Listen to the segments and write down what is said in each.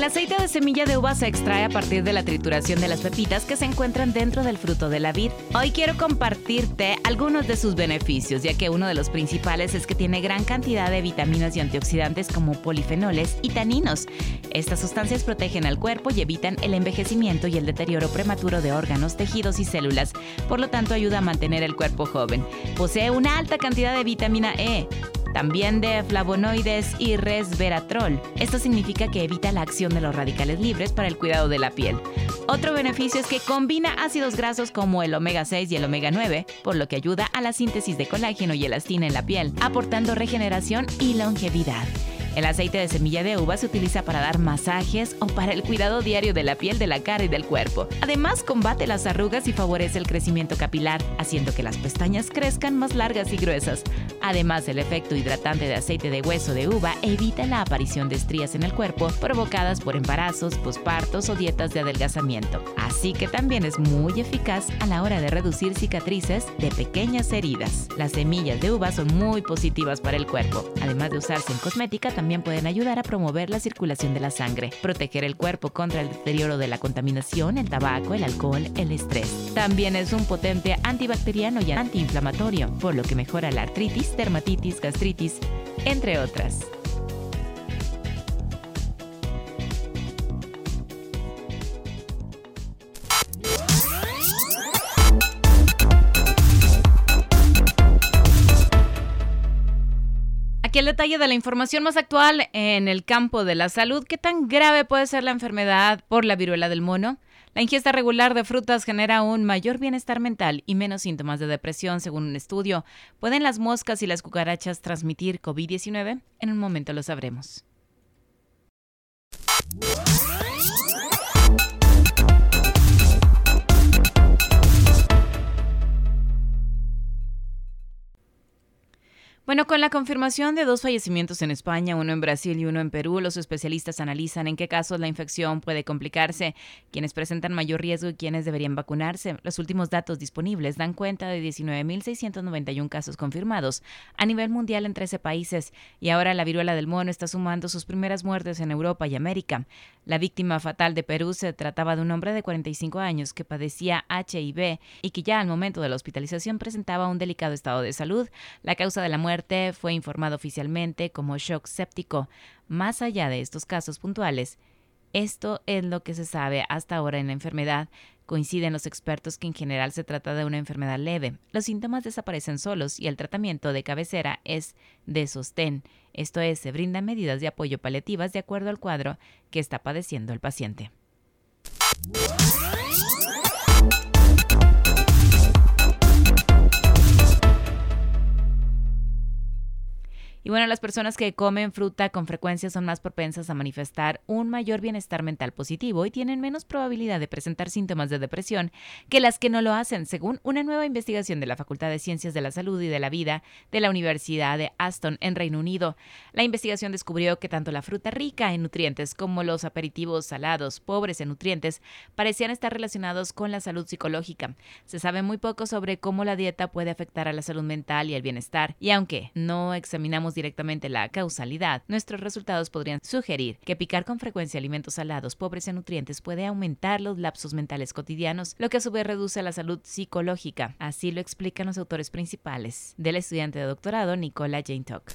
El aceite de semilla de uva se extrae a partir de la trituración de las pepitas que se encuentran dentro del fruto de la vid. Hoy quiero compartirte algunos de sus beneficios, ya que uno de los principales es que tiene gran cantidad de vitaminas y antioxidantes como polifenoles y taninos. Estas sustancias protegen al cuerpo y evitan el envejecimiento y el deterioro prematuro de órganos, tejidos y células, por lo tanto ayuda a mantener el cuerpo joven. Posee una alta cantidad de vitamina E, también de flavonoides y resveratrol. Esto significa que evita la acción de los radicales libres para el cuidado de la piel. Otro beneficio es que combina ácidos grasos como el omega 6 y el omega 9, por lo que ayuda a la síntesis de colágeno y elastina en la piel, aportando regeneración y longevidad. El aceite de semilla de uva se utiliza para dar masajes o para el cuidado diario de la piel, de la cara y del cuerpo. Además, combate las arrugas y favorece el crecimiento capilar, haciendo que las pestañas crezcan más largas y gruesas. Además, el efecto hidratante de aceite de hueso de uva evita la aparición de estrías en el cuerpo provocadas por embarazos, pospartos o dietas de adelgazamiento. Así que también es muy eficaz a la hora de reducir cicatrices de pequeñas heridas. Las semillas de uva son muy positivas para el cuerpo. Además de usarse en cosmética, también pueden ayudar a promover la circulación de la sangre, proteger el cuerpo contra el deterioro de la contaminación, el tabaco, el alcohol, el estrés. También es un potente antibacteriano y antiinflamatorio, por lo que mejora la artritis, dermatitis, gastritis, entre otras. Detalle de la información más actual en el campo de la salud. ¿Qué tan grave puede ser la enfermedad por la viruela del mono? La ingesta regular de frutas genera un mayor bienestar mental y menos síntomas de depresión, según un estudio. ¿Pueden las moscas y las cucarachas transmitir COVID-19? En un momento lo sabremos. Bueno, con la confirmación de dos fallecimientos en España, uno en Brasil y uno en Perú, los especialistas analizan en qué casos la infección puede complicarse, quienes presentan mayor riesgo y quienes deberían vacunarse. Los últimos datos disponibles dan cuenta de 19.691 casos confirmados a nivel mundial en 13 países y ahora la viruela del mono está sumando sus primeras muertes en Europa y América. La víctima fatal de Perú se trataba de un hombre de 45 años que padecía HIV y que ya al momento de la hospitalización presentaba un delicado estado de salud. La causa de la muerte fue informado oficialmente como shock séptico. Más allá de estos casos puntuales, esto es lo que se sabe hasta ahora en la enfermedad. Coinciden los expertos que en general se trata de una enfermedad leve. Los síntomas desaparecen solos y el tratamiento de cabecera es de sostén. Esto es, se brindan medidas de apoyo paliativas de acuerdo al cuadro que está padeciendo el paciente. Y bueno, las personas que comen fruta con frecuencia son más propensas a manifestar un mayor bienestar mental positivo y tienen menos probabilidad de presentar síntomas de depresión que las que no lo hacen, según una nueva investigación de la Facultad de Ciencias de la Salud y de la Vida de la Universidad de Aston en Reino Unido. La investigación descubrió que tanto la fruta rica en nutrientes como los aperitivos salados pobres en nutrientes parecían estar relacionados con la salud psicológica. Se sabe muy poco sobre cómo la dieta puede afectar a la salud mental y el bienestar, y aunque no examinamos directamente la causalidad, nuestros resultados podrían sugerir que picar con frecuencia alimentos salados pobres en nutrientes puede aumentar los lapsos mentales cotidianos, lo que a su vez reduce la salud psicológica. Así lo explican los autores principales del estudiante de doctorado Nicola Jane Tuck.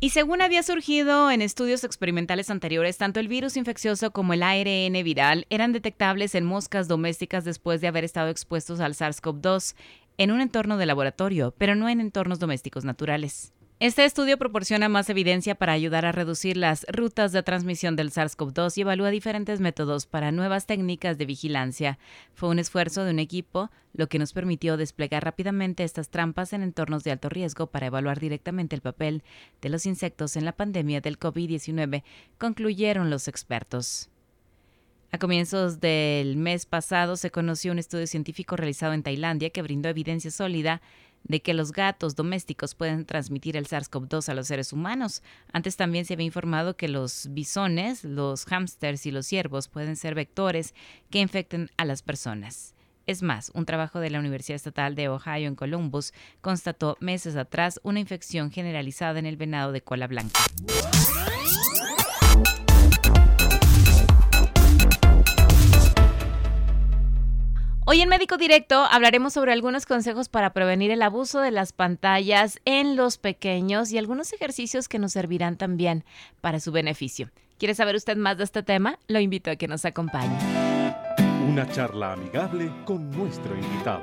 Y según había surgido en estudios experimentales anteriores, tanto el virus infeccioso como el ARN viral eran detectables en moscas domésticas después de haber estado expuestos al SARS-CoV-2 en un entorno de laboratorio, pero no en entornos domésticos naturales. Este estudio proporciona más evidencia para ayudar a reducir las rutas de transmisión del SARS-CoV-2 y evalúa diferentes métodos para nuevas técnicas de vigilancia. Fue un esfuerzo de un equipo, lo que nos permitió desplegar rápidamente estas trampas en entornos de alto riesgo para evaluar directamente el papel de los insectos en la pandemia del COVID-19, concluyeron los expertos. A comienzos del mes pasado se conoció un estudio científico realizado en Tailandia que brindó evidencia sólida de que los gatos domésticos pueden transmitir el SARS-CoV-2 a los seres humanos. Antes también se había informado que los bisones, los hámsters y los ciervos pueden ser vectores que infecten a las personas. Es más, un trabajo de la Universidad Estatal de Ohio en Columbus constató meses atrás una infección generalizada en el venado de cola blanca. Hoy en Médico Directo hablaremos sobre algunos consejos para prevenir el abuso de las pantallas en los pequeños y algunos ejercicios que nos servirán también para su beneficio. ¿Quiere saber usted más de este tema? Lo invito a que nos acompañe. Una charla amigable con nuestro invitado.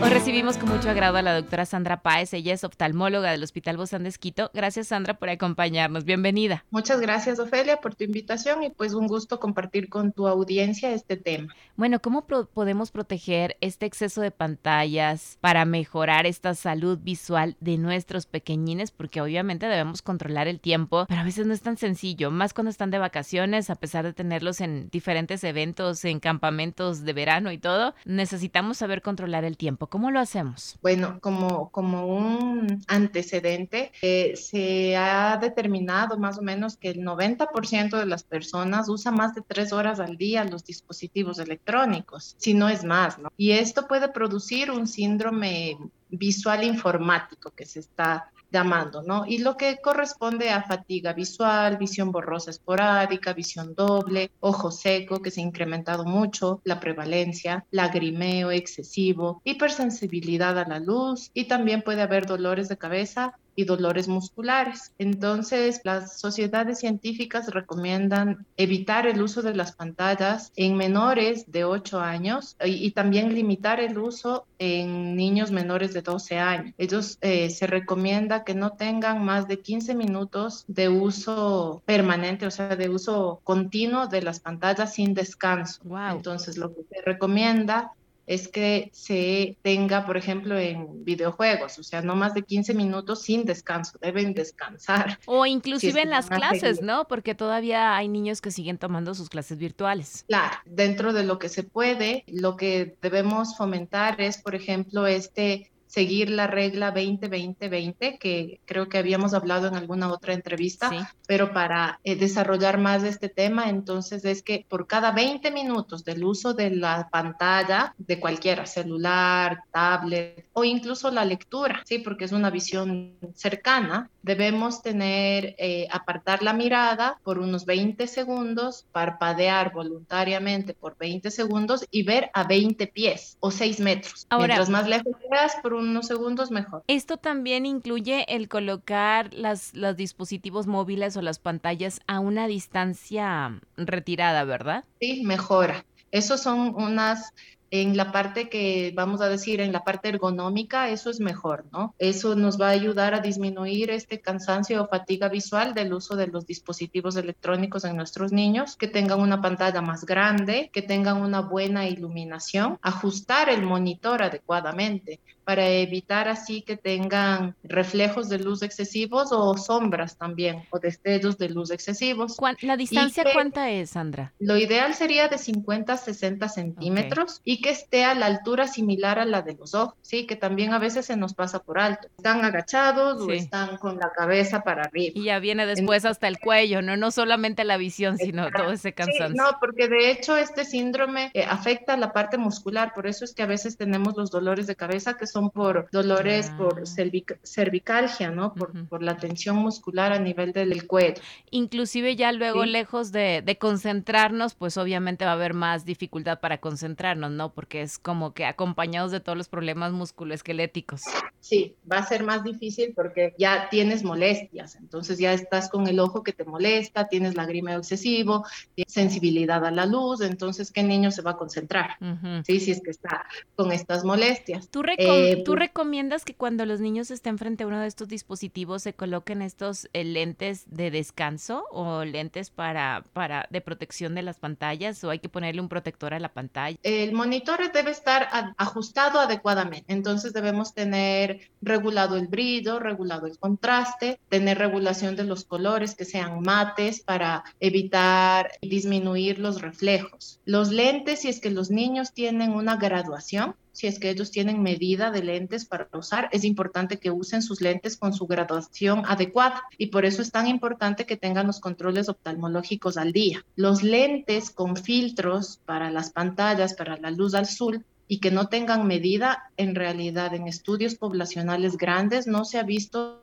Hoy recibimos con mucho agrado a la doctora Sandra Páez. Ella es oftalmóloga del Hospital Bozán de Esquito. Gracias, Sandra, por acompañarnos. Bienvenida. Muchas gracias, Ofelia, por tu invitación y pues un gusto compartir con tu audiencia este tema. Bueno, ¿cómo podemos proteger este exceso de pantallas para mejorar esta salud visual de nuestros pequeñines? Porque obviamente debemos controlar el tiempo, pero a veces no es tan sencillo, más cuando están de vacaciones, a pesar de tenerlos en diferentes eventos, en campamentos de verano y todo, necesitamos saber controlar el tiempo. ¿Cómo lo hacemos? Bueno, como, como un antecedente, eh, se ha determinado más o menos que el 90% de las personas usa más de tres horas al día los dispositivos electrónicos, si no es más, ¿no? Y esto puede producir un síndrome visual informático que se está llamando, ¿no? Y lo que corresponde a fatiga visual, visión borrosa esporádica, visión doble, ojo seco, que se ha incrementado mucho, la prevalencia, lagrimeo excesivo, hipersensibilidad a la luz y también puede haber dolores de cabeza y dolores musculares. Entonces, las sociedades científicas recomiendan evitar el uso de las pantallas en menores de 8 años y, también limitar el uso en niños menores de 12 años. Ellos eh, se recomienda que no tengan más de 15 minutos de uso permanente, o sea, de uso continuo de las pantallas sin descanso. Entonces, lo que se recomienda es que se tenga, por ejemplo, en videojuegos, o sea, no más de 15 minutos sin descanso, deben descansar. O inclusive en las clases, ¿no? Porque todavía hay niños que siguen tomando sus clases virtuales. Claro, dentro de lo que se puede, lo que debemos fomentar es, por ejemplo, este seguir la regla 20-20-20, que creo que habíamos hablado en alguna otra entrevista, pero para eh, desarrollar más este tema, entonces es que por cada 20 minutos del uso de la pantalla de cualquiera, celular, tablet o incluso la lectura, sí, porque es una visión cercana, debemos tener, eh, apartar la mirada por unos 20 segundos, parpadear voluntariamente por 20 segundos y ver a 20 pies o 6 metros. Ahora, Mientras más lejos veas, por unos segundos mejor. Esto también incluye el colocar las, los dispositivos móviles o las pantallas a una distancia retirada, ¿verdad? Sí, mejora. Esos son unas en la parte que vamos a decir, en la parte ergonómica, eso es mejor, ¿no? Eso nos va a ayudar a disminuir este cansancio o fatiga visual del uso de los dispositivos electrónicos en nuestros niños, que tengan una pantalla más grande, que tengan una buena iluminación, ajustar el monitor adecuadamente para evitar así que tengan reflejos de luz excesivos o sombras también, o destellos de luz excesivos. ¿La distancia cuánta es, Sandra? Lo ideal sería de 50 a 60 centímetros y que esté a la altura similar a la de los ojos, ¿sí? Que también a veces se nos pasa por alto. Están agachados o están con la cabeza para arriba. Y ya viene después hasta el cuello, ¿no? No solamente la visión, sino todo ese cansancio. no, porque de hecho este síndrome eh, afecta la parte muscular, por eso es que a veces tenemos los dolores de cabeza que son por dolores por ah. cervicalgia, ¿no? Por, la tensión muscular a nivel del cuello. Inclusive ya luego, lejos de, concentrarnos, pues obviamente va a haber más dificultad para concentrarnos, ¿no? Porque es como que acompañados de todos los problemas musculoesqueléticos. Sí, va a ser más difícil porque ya tienes molestias, entonces ya estás con el ojo que te molesta, tienes lagrimeo excesivo, tienes sensibilidad a la luz, entonces, ¿qué niño se va a concentrar? Sí, si es que está con estas molestias. ¿Tú, eh, ¿Tú pues recomiendas que cuando los niños estén frente a uno de estos dispositivos se coloquen estos eh, lentes de descanso o lentes para, para de protección de las pantallas o hay que ponerle un protector a la pantalla? El monitor debe estar ajustado adecuadamente, entonces debemos tener regulado el brillo, regulado el contraste, tener regulación de los colores que sean mates para evitar disminuir los reflejos. Los lentes, si es que los niños tienen una graduación, si es que ellos tienen medida de lentes para usar, es importante que usen sus lentes con su graduación adecuada y por eso es tan importante que tengan los controles oftalmológicos al día. Los lentes con filtros para las pantallas, para la luz azul, y que no tengan medida, en realidad en estudios poblacionales grandes no se ha visto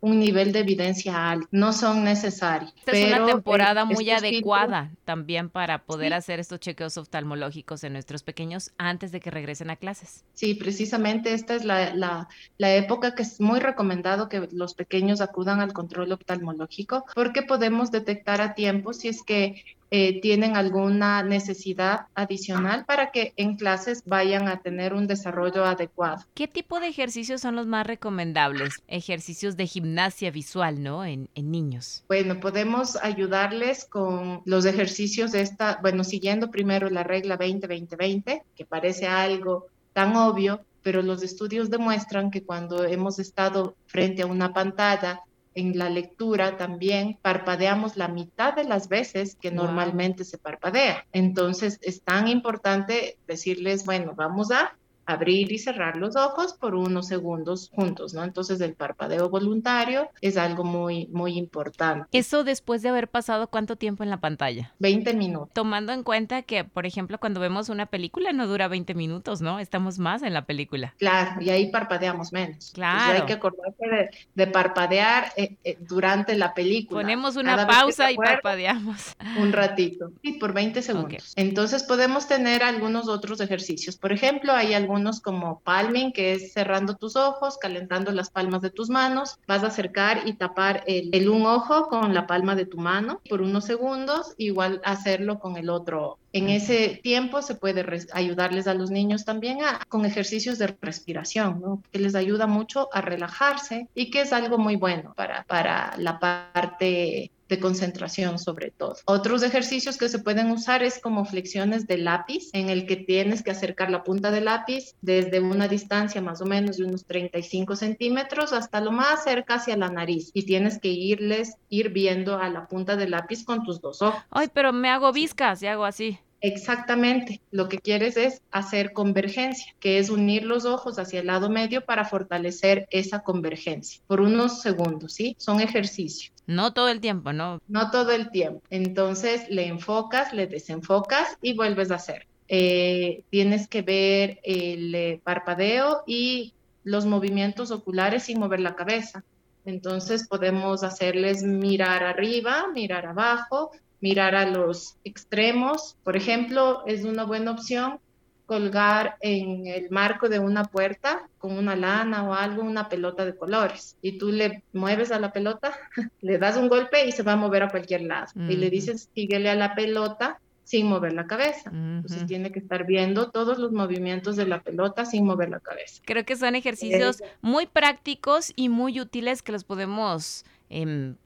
un nivel de evidencia alto, no son necesarios. Esta es una temporada muy adecuada también para poder hacer estos chequeos oftalmológicos en nuestros pequeños antes de que regresen a clases. Sí, precisamente esta es la, la, la época que es muy recomendado que los pequeños acudan al control oftalmológico porque podemos detectar a tiempo si es que eh, tienen alguna necesidad adicional para que en clases vayan a tener un desarrollo adecuado. ¿Qué tipo de ejercicios son los más recomendables? Ejercicios de gimnasia visual, ¿no? En, en niños. Bueno, podemos ayudarles con los ejercicios de esta, bueno, siguiendo primero la regla 20-20-20, que parece algo tan obvio, pero los estudios demuestran que cuando hemos estado frente a una pantalla en la lectura también parpadeamos la mitad de las veces que normalmente se parpadea. Entonces es tan importante decirles, bueno, vamos a abrir y cerrar los ojos por unos segundos juntos, ¿no? Entonces el parpadeo voluntario es algo muy, muy importante. Eso después de haber pasado cuánto tiempo en la pantalla? 20 minutos. Tomando en cuenta que, por ejemplo, cuando vemos una película no dura 20 minutos, ¿no? Estamos más en la película. Claro, y ahí parpadeamos menos. Claro. hay que acordarse de, parpadear eh, eh, durante la película. Ponemos una pausa y parpadeamos. Un ratito, y por 20 segundos. Entonces podemos tener algunos otros ejercicios. Por ejemplo, hay algunos como palming, que es cerrando tus ojos, calentando las palmas de tus manos. Vas a acercar y tapar el, un ojo con la palma de tu mano por unos segundos, igual hacerlo con el otro. En ese tiempo se puede ayudarles a los niños también a, con ejercicios de respiración, ¿no? que les ayuda mucho a relajarse y que es algo muy bueno para, para la parte de concentración sobre todo. Otros ejercicios que se pueden usar es como flexiones de lápiz, en el que tienes que acercar la punta del lápiz desde una distancia más o menos de unos 35 centímetros hasta lo más cerca hacia la nariz y tienes que irles, ir viendo a la punta del lápiz con tus dos ojos. Ay, pero me hago viscas y hago así. Exactamente, lo que quieres es hacer convergencia, que es unir los ojos hacia el lado medio para fortalecer esa convergencia por unos segundos, ¿sí? Son ejercicios. No todo el tiempo, ¿no? No todo el tiempo. Entonces le enfocas, le desenfocas y vuelves a hacer. Eh, tienes que ver el eh, parpadeo y los movimientos oculares sin mover la cabeza. Entonces podemos hacerles mirar arriba, mirar abajo, mirar a los extremos. Por ejemplo, es una buena opción colgar en el marco de una puerta con una lana o algo, una pelota de colores. Y tú le mueves a la pelota, le das un golpe y se va a mover a cualquier lado. Y le dices, síguele a la pelota sin mover la cabeza. Entonces tiene que estar viendo todos los movimientos de la pelota sin mover la cabeza. Creo que son ejercicios muy prácticos y muy útiles que los podemos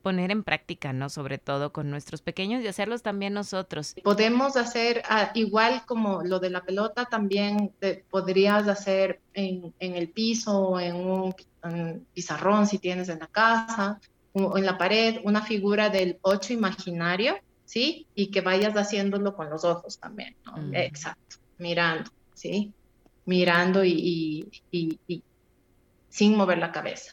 Poner en práctica, ¿no? Sobre todo con nuestros pequeños y hacerlos también nosotros. Podemos hacer, ah, igual como lo de la pelota, también podrías hacer en, el piso o en un, pizarrón si tienes en la casa o en la pared una figura del ocho imaginario, ¿sí? Y que vayas haciéndolo con los ojos también, ¿no? Mm. Exacto, mirando, ¿sí? Mirando y sin mover la cabeza.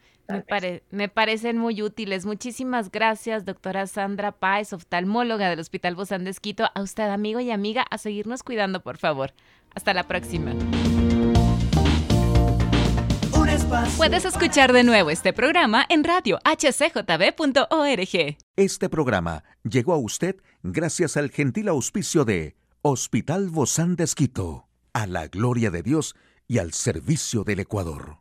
Me, parecen muy útiles. Muchísimas gracias, doctora Sandra Páez, oftalmóloga del Hospital Bozán de Esquito. A usted, amigo y amiga, a seguirnos cuidando, por favor. Hasta la próxima. Puedes escuchar de nuevo este programa en radio hcjb.org. Este programa llegó a usted gracias al gentil auspicio de Hospital Bozán de Esquito a la gloria de Dios y al servicio del Ecuador.